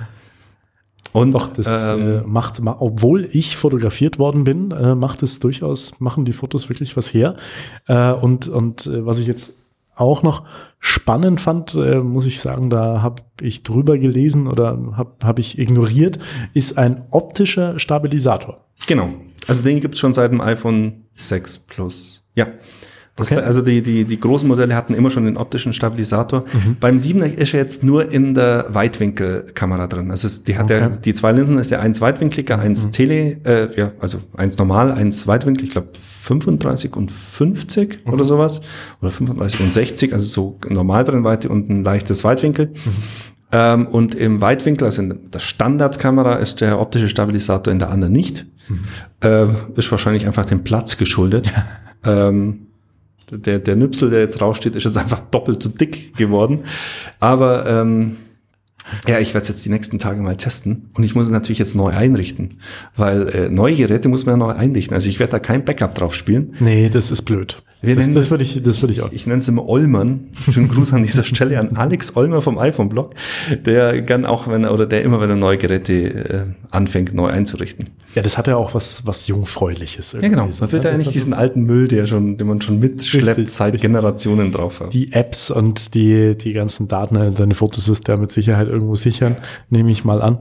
Und Doch, das ähm, äh, macht, obwohl ich fotografiert worden bin, äh, macht es durchaus, machen die Fotos wirklich was her. Äh, und und äh, was ich jetzt auch noch spannend fand, äh, muss ich sagen, da habe ich drüber gelesen oder habe hab ich ignoriert, ist ein optischer Stabilisator. Genau. Also den gibt's schon seit dem iPhone 6 Plus. Ja. Okay. ist, also die, die, die großen Modelle hatten immer schon den optischen Stabilisator. Mhm. Beim 7er ist er jetzt nur in der Weitwinkelkamera drin. Also es, die hat okay. ja die zwei Linsen, ist ja eins weitwinkliger, eins mhm. Tele, äh, ja, also eins normal, eins Weitwinkel, ich glaube 35 und 50 mhm. oder sowas. Oder 35 und 60, also so Normalbrennweite und ein leichtes Weitwinkel. Mhm. Ähm, und im Weitwinkel, also in der Standardkamera, ist der optische Stabilisator in der anderen nicht. Äh, ist wahrscheinlich einfach dem Platz geschuldet. ähm, der, der Nüpsel, der jetzt raussteht, ist jetzt einfach doppelt so dick geworden. Aber ähm, ja, ich werde es jetzt die nächsten Tage mal testen und ich muss es natürlich jetzt neu einrichten, weil äh, neue Geräte muss man ja neu einrichten. Also ich werde da kein Backup drauf spielen. Nee, das ist blöd. Wir das, das würde ich, das würde ich auch. Ich nenne es immer Olmern. Schönen Gruß an dieser Stelle an Alex Olmer vom iPhone-Blog, der gern auch, wenn er, oder der immer, wenn er neue Geräte äh, anfängt, neu einzurichten. Ja, das hat ja auch was, was Jungfräuliches. Ja, genau. Man will ja nicht diesen alten Müll, der schon, den man schon mitschleppt, richtig, seit richtig. Generationen drauf hat. Die Apps und die, die ganzen Daten, deine Fotos wirst du ja mit Sicherheit irgendwo sichern, nehme ich mal an.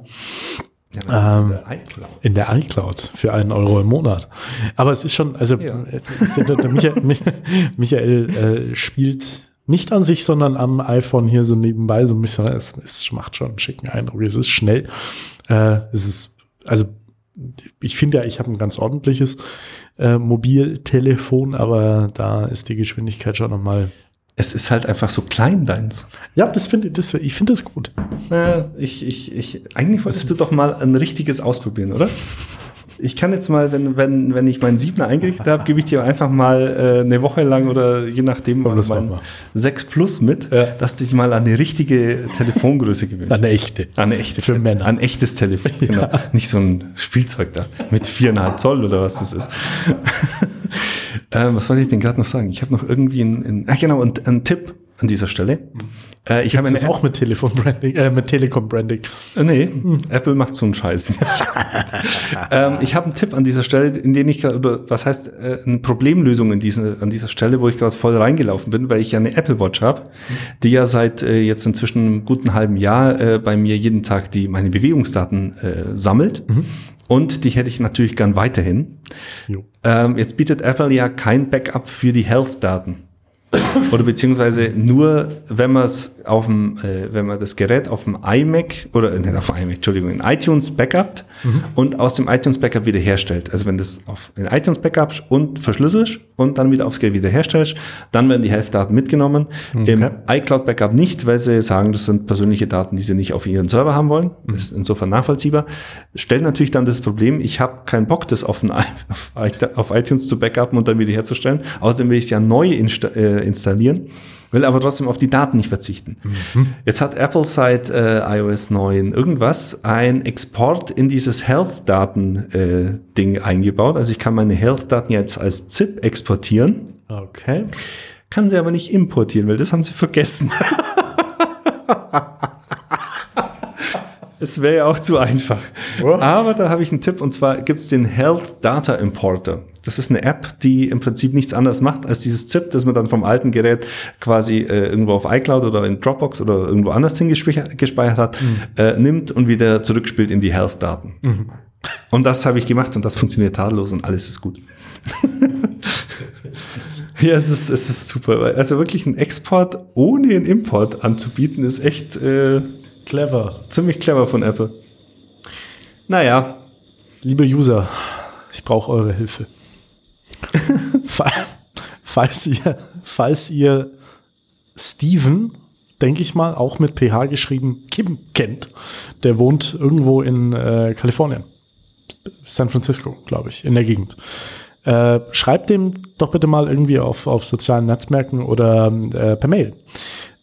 Ja, ähm, in, der iCloud. für einen Euro im Monat. Aber es ist schon, also ja. der Michael, Michael äh, spielt nicht an sich, sondern am iPhone hier so nebenbei so ein bisschen. Es, es macht schon einen schicken Eindruck. Es ist schnell. Äh, es ist, also ich finde ja, ich habe ein ganz ordentliches äh, Mobiltelefon, aber da ist die Geschwindigkeit schon nochmal es ist halt einfach so klein deins. Ja, das finde das, ich finde das gut. Ja, ich, ich, ich, eigentlich wolltest du doch mal ein richtiges ausprobieren, oder? Ich kann jetzt mal, wenn, wenn, wenn ich meinen Siebener eingerichtet habe, gebe ich dir einfach mal äh, eine Woche lang oder je nachdem mal mein 6 Plus mit, ja. dass dich mal an eine richtige Telefongröße gewöhnt. An eine echte. An eine echte. Für Männer. An echtes Telefon, genau. Ja. Nicht so ein Spielzeug da mit viereinhalb Zoll oder was das ist. Ähm, was wollte ich denn gerade noch sagen? Ich habe noch irgendwie einen, ach genau, einen, einen Tipp an dieser Stelle. Äh, ich habe das auch mit Telefon-Branding, äh, mit Telekom-Branding. Äh, nee, hm. Apple macht so einen Scheiß ähm, ich habe einen Tipp an dieser Stelle, in den ich gerade über, was heißt, äh, eine Problemlösung in diese, an dieser Stelle, wo ich gerade voll reingelaufen bin, weil ich ja eine Apple Watch habe, die ja seit äh, jetzt inzwischen einem guten halben Jahr äh, bei mir jeden Tag die meine Bewegungsdaten äh, sammelt. Mhm. Und die hätte ich natürlich gern weiterhin. Ähm, jetzt bietet Apple ja kein Backup für die Health-Daten. Oder beziehungsweise nur, wenn man es auf dem, äh, wenn man das Gerät auf dem iMac oder nicht auf iMac, Entschuldigung, in iTunes backupt mhm. und aus dem iTunes Backup wiederherstellt. Also wenn das auf in iTunes backups und verschlüsselst und dann wieder aufs Gerät wiederherstellst, dann werden die Health-Daten mitgenommen. Okay. Im iCloud Backup nicht, weil sie sagen, das sind persönliche Daten, die sie nicht auf ihren Server haben wollen. Mhm. ist insofern nachvollziehbar. Stellt natürlich dann das Problem, ich habe keinen Bock, das auf, ein, auf, iTunes zu backuppen und dann wiederherzustellen. Außerdem will ich es ja neu insta äh, installieren will aber trotzdem auf die Daten nicht verzichten. Mhm. Jetzt hat Apple seit äh, iOS 9 irgendwas ein Export in dieses Health-Daten-Ding äh, eingebaut. Also ich kann meine Health-Daten jetzt als ZIP exportieren. Okay. Kann sie aber nicht importieren, weil das haben sie vergessen. Es wäre ja auch zu einfach. Oh. Aber da habe ich einen Tipp und zwar gibt es den Health Data Importer. Das ist eine App, die im Prinzip nichts anderes macht als dieses ZIP, das man dann vom alten Gerät quasi äh, irgendwo auf iCloud oder in Dropbox oder irgendwo anders hingespeichert hat, mhm. äh, nimmt und wieder zurückspielt in die Health-Daten. Mhm. Und das habe ich gemacht und das funktioniert tadellos und alles ist gut. ja, es ist, es ist super. Also wirklich ein Export ohne einen Import anzubieten, ist echt äh, Clever. Ziemlich clever von Apple. Naja. Liebe User, ich brauche eure Hilfe. falls ihr, falls ihr Steven, denke ich mal, auch mit PH geschrieben, Kim kennt, der wohnt irgendwo in äh, Kalifornien. San Francisco, glaube ich, in der Gegend. äh, schreibt dem doch bitte mal irgendwie auf, auf sozialen Netzwerken oder äh, per Mail.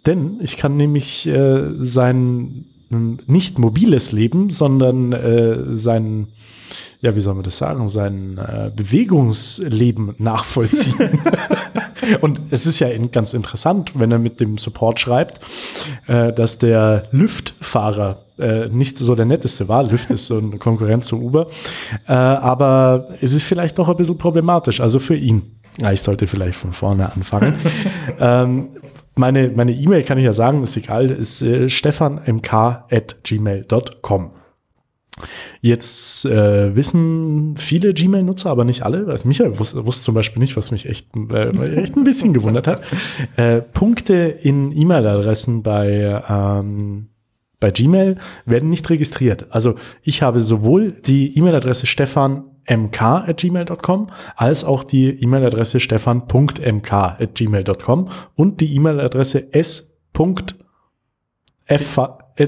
Denn ich kann nämlich äh, sein hm, nicht mobiles Leben, sondern äh, sein, ja, wie soll man das sagen, sein äh, Bewegungsleben nachvollziehen. Und es ist ja in, ganz interessant, wenn er mit dem Support schreibt, äh, dass der Lüftfahrer äh, nicht so der netteste war. Lyft ist so eine Konkurrenz zu Uber. Äh, aber es ist vielleicht doch ein bisschen problematisch, also für ihn. Ja, ich sollte vielleicht von vorne anfangen. ähm, meine meine E-Mail kann ich ja sagen, ist egal, ist äh, stefanmk.gmail.com. Jetzt äh, wissen viele Gmail-Nutzer, aber nicht alle. Also Michael wusste, wusste zum Beispiel nicht, was mich echt, äh, echt ein bisschen gewundert hat. Äh, Punkte in E-Mail-Adressen bei ähm, bei Gmail werden nicht registriert. Also ich habe sowohl die E-Mail-Adresse stefanmk.gmail.com als auch die E-Mail-Adresse stefan.mk.gmail.com und die E-Mail-Adresse s.f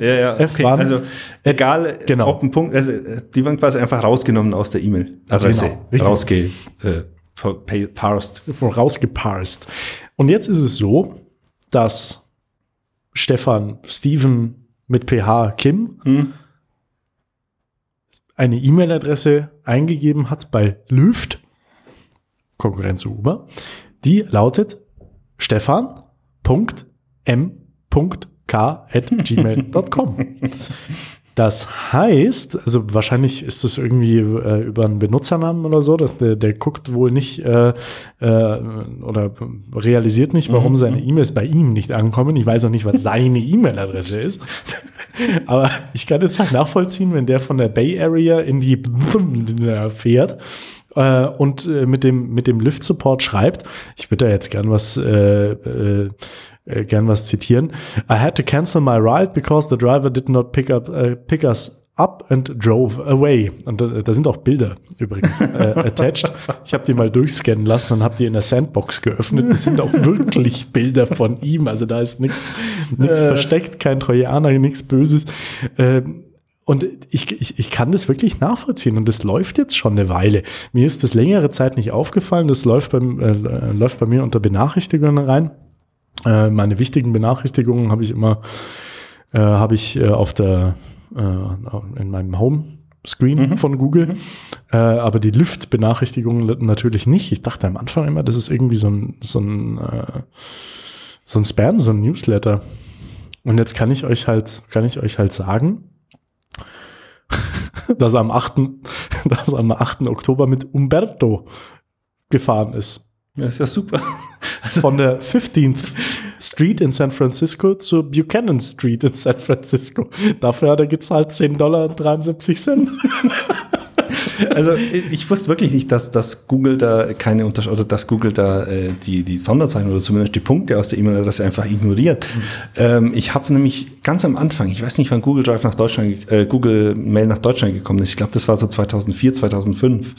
ja, ja, okay. Also egal, genau. ob ein Punkt, also die waren quasi einfach rausgenommen aus der E-Mail-Adresse. Genau, rausge, äh, parsed. Rausgeparst. Und jetzt ist es so, dass Stefan, Steven, mit PH Kim hm. eine E-Mail-Adresse eingegeben hat bei Lüft, Konkurrenz zu Uber, die lautet stefan.m.k.gmail.com. Das heißt, also wahrscheinlich ist es irgendwie äh, über einen Benutzernamen oder so, dass der, der guckt wohl nicht äh, äh, oder realisiert nicht, warum mhm. seine E-Mails bei ihm nicht ankommen. Ich weiß auch nicht, was seine E-Mail-Adresse ist. Aber ich kann jetzt nachvollziehen, wenn der von der Bay Area in die fährt äh, und äh, mit dem mit dem Lift Support schreibt. Ich würde da jetzt gern was äh, äh, äh, gern was zitieren. I had to cancel my ride because the driver did not pick up uh, pick us up and drove away. Und da, da sind auch Bilder übrigens äh, attached. Ich habe die mal durchscannen lassen und habe die in der Sandbox geöffnet. Es sind auch wirklich Bilder von ihm. Also da ist nichts nichts äh. versteckt, kein Trojaner, nichts Böses. Ähm, und ich, ich, ich kann das wirklich nachvollziehen und das läuft jetzt schon eine Weile. Mir ist das längere Zeit nicht aufgefallen. Das läuft, beim, äh, läuft bei mir unter Benachrichtigungen rein. Äh, meine wichtigen Benachrichtigungen habe ich immer äh, habe ich äh, auf der äh, in meinem Home Screen mhm. von Google, mhm. äh, aber die Lüft-Benachrichtigungen natürlich nicht. Ich dachte am Anfang immer, das ist irgendwie so ein so ein äh, so ein Spam, so ein Newsletter. Und jetzt kann ich euch halt kann ich euch halt sagen, dass am 8. dass am 8. Oktober mit Umberto gefahren ist. Ja, ist ja super. Also von der 15th Street in San Francisco zur Buchanan Street in San Francisco. Dafür hat er gezahlt 10 Dollar und 73 Cent. Also ich wusste wirklich nicht, dass, dass Google da keine Unterschiede oder dass Google da äh, die, die Sonderzeichen oder zumindest die Punkte aus der E-Mail-Adresse einfach ignoriert. Mhm. Ähm, ich habe nämlich ganz am Anfang, ich weiß nicht, wann Google Drive nach Deutschland, äh, Google Mail nach Deutschland gekommen ist. Ich glaube, das war so 2004, 2005.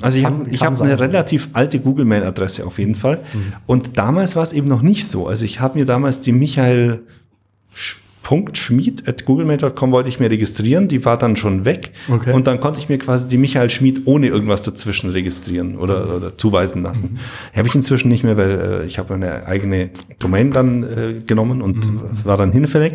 Also ich habe ich hab eine relativ alte Google-Mail-Adresse auf jeden Fall. Mhm. Und damals war es eben noch nicht so. Also ich habe mir damals die Michael Schmied at googlemail.com wollte ich mir registrieren, die war dann schon weg okay. und dann konnte ich mir quasi die Michael Schmied ohne irgendwas dazwischen registrieren oder, oder zuweisen lassen. Mhm. Habe ich inzwischen nicht mehr, weil äh, ich habe eine eigene Domain dann äh, genommen und mhm. war dann hinfällig.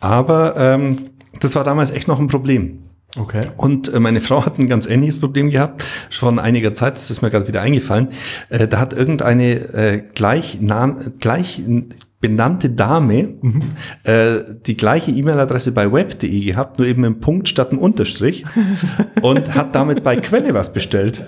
Aber ähm, das war damals echt noch ein Problem. Okay. Und äh, meine Frau hat ein ganz ähnliches Problem gehabt, schon einiger Zeit, das ist mir gerade wieder eingefallen. Äh, da hat irgendeine äh, gleich, gleich benannte Dame mhm. äh, die gleiche E-Mail-Adresse bei web.de gehabt, nur eben im Punkt statt einem Unterstrich und hat damit bei Quelle was bestellt.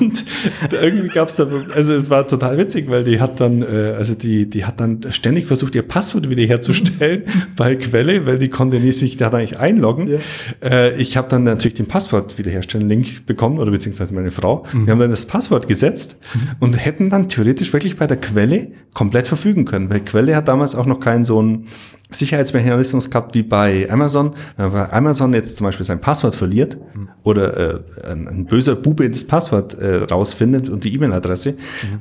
Und irgendwie gab es da, also es war total witzig, weil die hat dann, äh, also die, die hat dann ständig versucht, ihr Passwort wiederherzustellen bei Quelle, weil die konnte nicht sich da nicht einloggen. Ja. Äh, ich habe dann natürlich den Passwort wiederherstellen Link bekommen oder beziehungsweise meine Frau. Mhm. Wir haben dann das Passwort gesetzt mhm. und hätten dann theoretisch wirklich bei der Quelle komplett verfügen können, weil Quelle hat damals auch noch keinen so einen Sicherheitsmechanismus gehabt wie bei Amazon. Wenn bei Amazon jetzt zum Beispiel sein Passwort verliert mhm. oder äh, ein, ein, böser Bube das Passwort äh, rausfindet und die E-Mail-Adresse mhm.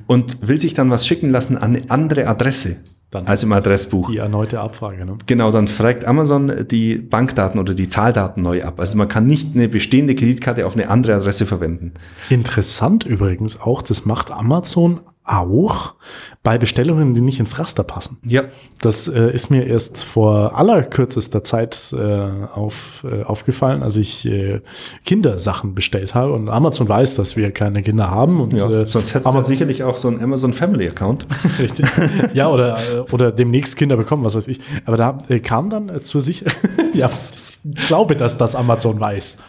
und will sich dann was schicken lassen an eine andere Adresse, Dann als im Adressbuch. Die erneute Abfrage, ne? Genau, dann fragt Amazon die Bankdaten oder die Zahldaten neu ab. Also man kann nicht eine bestehende Kreditkarte auf eine andere Adresse verwenden. Interessant übrigens auch, das macht Amazon auch bei Bestellungen, die nicht ins Raster passen. Ja. Das äh, ist mir erst vor allerkürzester Zeit äh, auf, äh, aufgefallen, als ich äh, Kindersachen bestellt habe. Und Amazon weiß, dass wir keine Kinder haben. Und, ja. äh, Sonst hättest du sicherlich auch so einen Amazon Family Account. Richtig. Ja, oder, oder demnächst Kinder bekommen, was weiß ich. Aber da äh, kam dann äh, zur Sicherheit, ja, ich glaube, dass das Amazon weiß.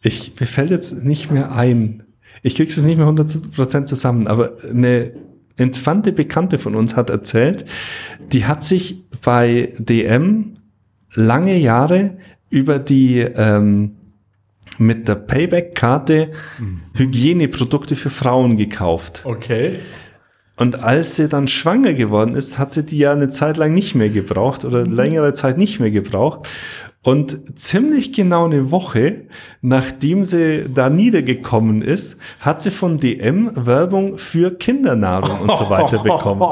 Ich, mir fällt jetzt nicht mehr ein. Ich krieg's jetzt nicht mehr 100% zusammen, aber eine entfernte Bekannte von uns hat erzählt, die hat sich bei DM lange Jahre über die ähm, mit der Payback-Karte Hygieneprodukte für Frauen gekauft. Okay. Und als sie dann schwanger geworden ist, hat sie die ja eine Zeit lang nicht mehr gebraucht oder längere Zeit nicht mehr gebraucht. Und ziemlich genau eine Woche, nachdem sie da niedergekommen ist, hat sie von DM Werbung für Kindernahrung und so weiter bekommen.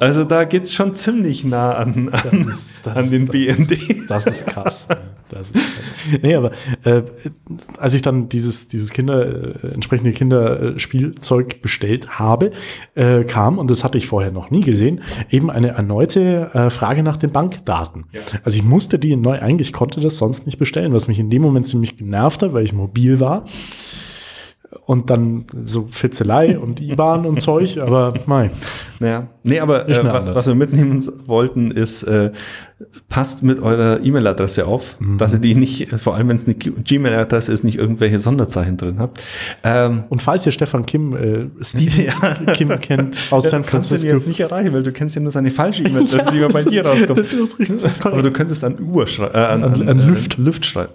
Also da geht's schon ziemlich nah an, an, ist- das- an den das- BND. Das ist krass. Ja, Das ist krass. Nee, aber äh, als ich dann dieses, dieses Kinder, äh, entsprechende Kinderspielzeug bestellt habe, äh, kam, und das hatte ich vorher noch nie gesehen, eben eine erneute äh, Frage nach den Bankdaten. Also ich musste die neu ein, ich konnte das sonst nicht bestellen, was mich in dem Moment ziemlich genervt hat, weil ich mobil war. Und dann so Fitzelei und IBAN und Zeug, aber nein. Naja, nee, aber äh, was, was wir mitnehmen wollten, ist, äh, passt mit eurer E-Mail-Adresse auf, Mhm. dass ihr die nicht, vor allem wenn es eine Gmail-Adresse ist, nicht irgendwelche Sonderzeichen drin habt. Ähm, Und falls ihr Stefan Kim, äh, Steve Kim kennt aus San du kannst ihn Francisco. jetzt nicht erreichen, weil du kennst ja nur seine falsche E-Mail-Adresse, die wir bei dir rauskommt. Das ist richtig. Das ist Aber du könntest an Uhr schreiben, äh, an, An- an, äh, Lüft. Lüft schreiben.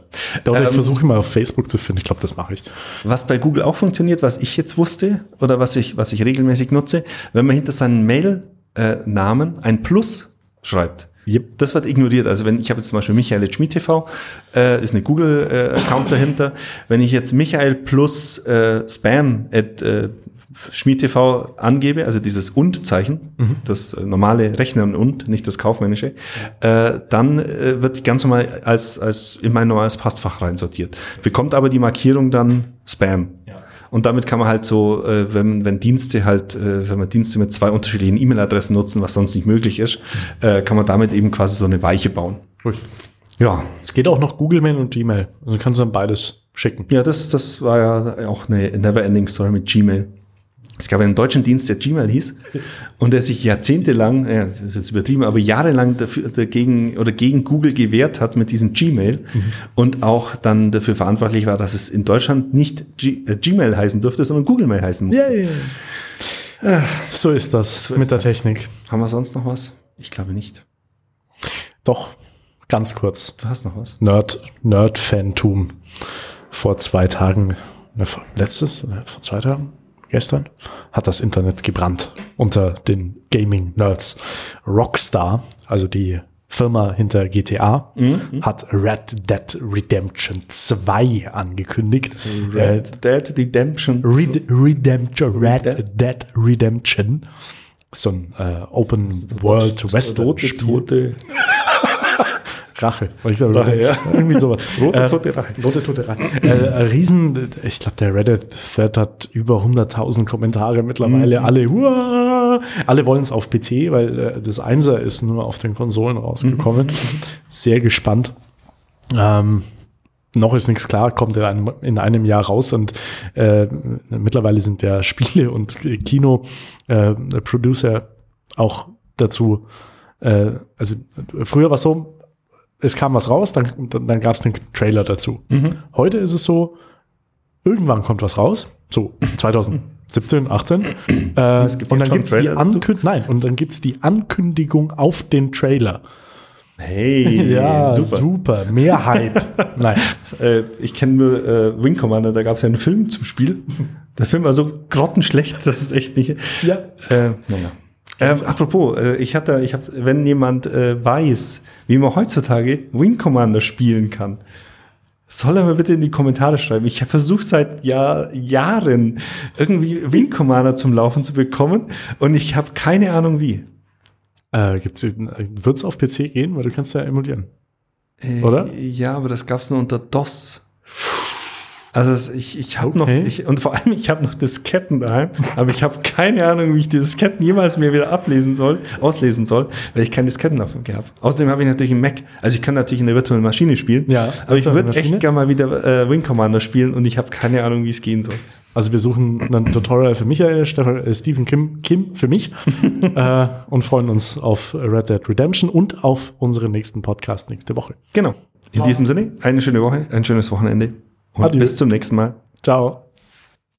Oder ich Ähm, versuche mal auf Facebook zu finden. Ich glaube, das mache ich. Was bei Google auch funktioniert, was ich jetzt wusste oder was ich, was ich regelmäßig nutze, wenn man hinter seinen Mail-Namen ein Plus schreibt. Yep. Das wird ignoriert. Also wenn ich habe jetzt zum Beispiel Michael Schmidt TV, äh, ist eine Google-Account dahinter. Wenn ich jetzt Michael plus äh, Spam at äh, Schmied TV angebe, also dieses Und-Zeichen, das äh, normale Rechnen und, nicht das kaufmännische, äh, dann äh, wird ganz normal als, als in mein normales Postfach reinsortiert. Bekommt aber die Markierung dann Spam. Und damit kann man halt so, äh, wenn, wenn Dienste halt, äh, wenn man Dienste mit zwei unterschiedlichen E-Mail-Adressen nutzen, was sonst nicht möglich ist, äh, kann man damit eben quasi so eine Weiche bauen. Ja, Es geht auch noch Google Mail und Gmail. Also kannst du dann beides schicken. ja, das, das war ja auch eine Never-Ending Story mit Gmail. Es gab einen deutschen Dienst, der Gmail hieß und der sich jahrzehntelang, ja, das ist jetzt übertrieben, aber jahrelang dafür, dagegen oder gegen Google gewehrt hat mit diesem Gmail und auch dann dafür verantwortlich war, dass es in Deutschland nicht G äh, Gmail heißen durfte, sondern Google Mail heißen musste. Yay. So ist das ist mit der das. Technik. Haben wir sonst noch was? Ich glaube nicht. Doch, ganz kurz. Du hast noch was? Nerd, Nerd-Fantum. Vor zwei Tagen, ne, letztes, vor zwei Tagen, gestern, hat das Internet gebrannt unter den Gaming-Nerds. Rockstar, also die Firma hinter GTA, hat Red Dead Redemption 2 angekündigt. Äh, Red Dead Redemption. Red Redemption, Red Red Dead Redemption. So ein äh, Open World Western Rote Spiel. Tote. Rache. Weil ich glaube, Rache, ja. Irgendwie sowas. Rote Äh, Tote Rache. Rote Tote Rache. äh, ein Riesen, ich glaube, der Reddit-Thread hat über 100.000 Kommentare mittlerweile. Mhm. Alle, Huah! alle wollen es auf PC, weil äh, das Einser ist nur auf den Konsolen rausgekommen. Mhm. Sehr gespannt. Ähm, noch ist nichts klar, kommt in einem, in einem Jahr raus und äh, mittlerweile sind ja Spiele und Kino-Producer auch dazu. Äh, also früher war es so, es kam was raus, dann, dann, dann gab es einen Trailer dazu. Heute ist es so, irgendwann kommt was raus, so 2017, 18, äh, gibt und dann schon gibt's die? Ankündigung, nein, und dann gibt's die Ankündigung auf den Trailer. Hey, Ja, super. super, mehr Hype. nein. Äh, ich kenne nur äh, Wing Commander, da gab es ja einen Film zum Spiel. Der Film war so grottenschlecht, das ist echt nicht. Ja. Äh, naja. Ähm, apropos, äh, ich hatte, ich habe, wenn jemand äh, weiß, wie man heutzutage Wing Commander spielen kann, soll er mir bitte in die Kommentare schreiben. Ich versuche seit Jahr, Jahren irgendwie Wing Commander zum Laufen zu bekommen und ich habe keine Ahnung wie. Äh, gibt's, wird's auf PC gehen? Weil du kannst ja emulieren. Äh, Oder? Ja, aber das gab's nur unter DOS. Also ich, ich habe Okay. noch, ich, und vor allem, ich habe noch Disketten daheim, aber ich habe keine Ahnung, wie ich die Disketten jemals mir wieder ablesen soll, auslesen soll, weil ich keine Disketten auf dem habe. Außerdem habe ich natürlich einen Mac. Also ich kann natürlich in der virtuellen Maschine spielen, Ja, aber ich würde echt gerne mal wieder äh, Wing Commander spielen und ich habe keine Ahnung, wie es gehen soll. Also wir suchen ein Tutorial für Michael, äh, Stephen Kim, Kim für mich äh, und freuen uns auf Red Dead Redemption und auf unseren nächsten Podcast nächste Woche. Genau. In diesem Sinne, eine schöne Woche, ein schönes Wochenende und Adieu. bis zum nächsten Mal. Ciao.